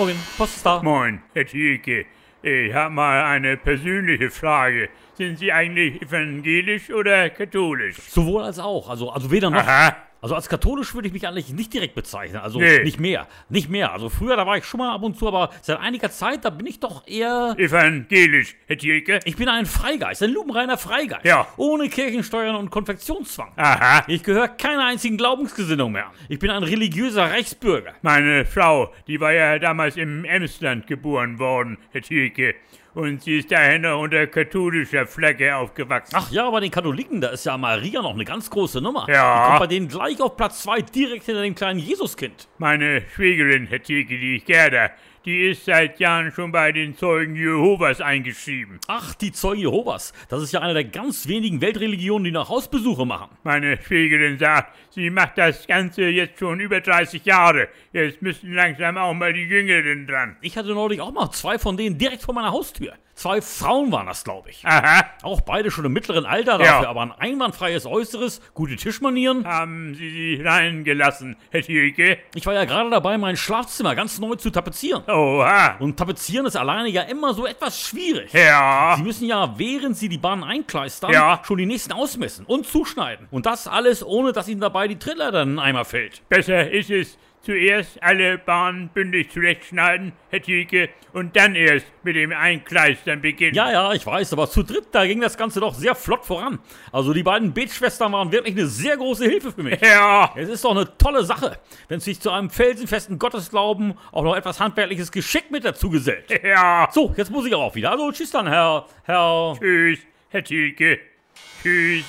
Morgen, Post ist da. Moin, Herr Thielke. Ich habe mal eine persönliche Frage. Sind Sie eigentlich evangelisch oder katholisch? Sowohl als auch. Also, also weder noch. Aha. Also als katholisch würde ich mich eigentlich nicht direkt bezeichnen. Also Nee. nicht mehr. Nicht mehr. Also früher, da war ich schon mal ab und zu, aber seit einiger Zeit, da bin ich doch eher. Evangelisch, Herr Thielke? Ich bin ein Freigeist, ein lupenreiner Freigeist. Ja. Ohne Kirchensteuern und Konfektionszwang. Aha. Ich gehöre keiner einzigen Glaubensgesinnung mehr. an. Ich bin ein religiöser Reichsbürger. Meine Frau, die war ja damals im Emsland geboren worden, Herr Thielke. Und sie ist daher noch unter katholischer Flagge aufgewachsen. Ach ja, bei den Katholiken, da ist ja Maria noch eine ganz große Nummer. Ja. Die kommt bei denen gleich auf Platz zwei, direkt hinter dem kleinen Jesuskind. Meine Schwägerin, Herr Thielke, die Gerda, die ist seit Jahren schon bei den Zeugen Jehovas eingeschrieben. Ach, die Zeugen Jehovas. Das ist ja eine der ganz wenigen Weltreligionen, die noch Hausbesuche machen. Meine Schwägerin sagt, sie macht das Ganze jetzt schon über 30 Jahre. Jetzt müssten langsam auch mal die Jüngeren dran. Ich hatte neulich auch mal zwei von denen direkt vor meiner Haustür. Zwei Frauen waren das, glaube ich. Aha. Auch beide schon im mittleren Alter dafür, Ja. aber ein einwandfreies Äußeres, gute Tischmanieren. Haben Sie sie reingelassen, Herr Thielke? Ich war ja gerade dabei, mein Schlafzimmer ganz neu zu tapezieren. Oha. Und tapezieren ist alleine ja immer so etwas schwierig. Ja. Sie müssen ja, während Sie die Bahn einkleistern, Ja. schon die nächsten ausmessen und zuschneiden. Und das alles, ohne dass Ihnen dabei die Trittleiter in den Eimer fällt. Besser ist es, zuerst alle Bahnen bündig zurechtschneiden, Herr Thielke, und dann erst mit dem Einkleistern beginnen. Ja, ja, ich weiß, aber zu dritt, da ging das Ganze doch sehr flott voran. Also die beiden Betschwestern waren wirklich eine sehr große Hilfe für mich. Ja. Es ist doch eine tolle Sache, wenn sich zu einem felsenfesten Gottesglauben auch noch etwas handwerkliches Geschick mit dazu gesellt. Ja. So, jetzt muss ich aber auch wieder. Also tschüss dann, Herr, Herr... Tschüss, Herr Thielke. Tschüss.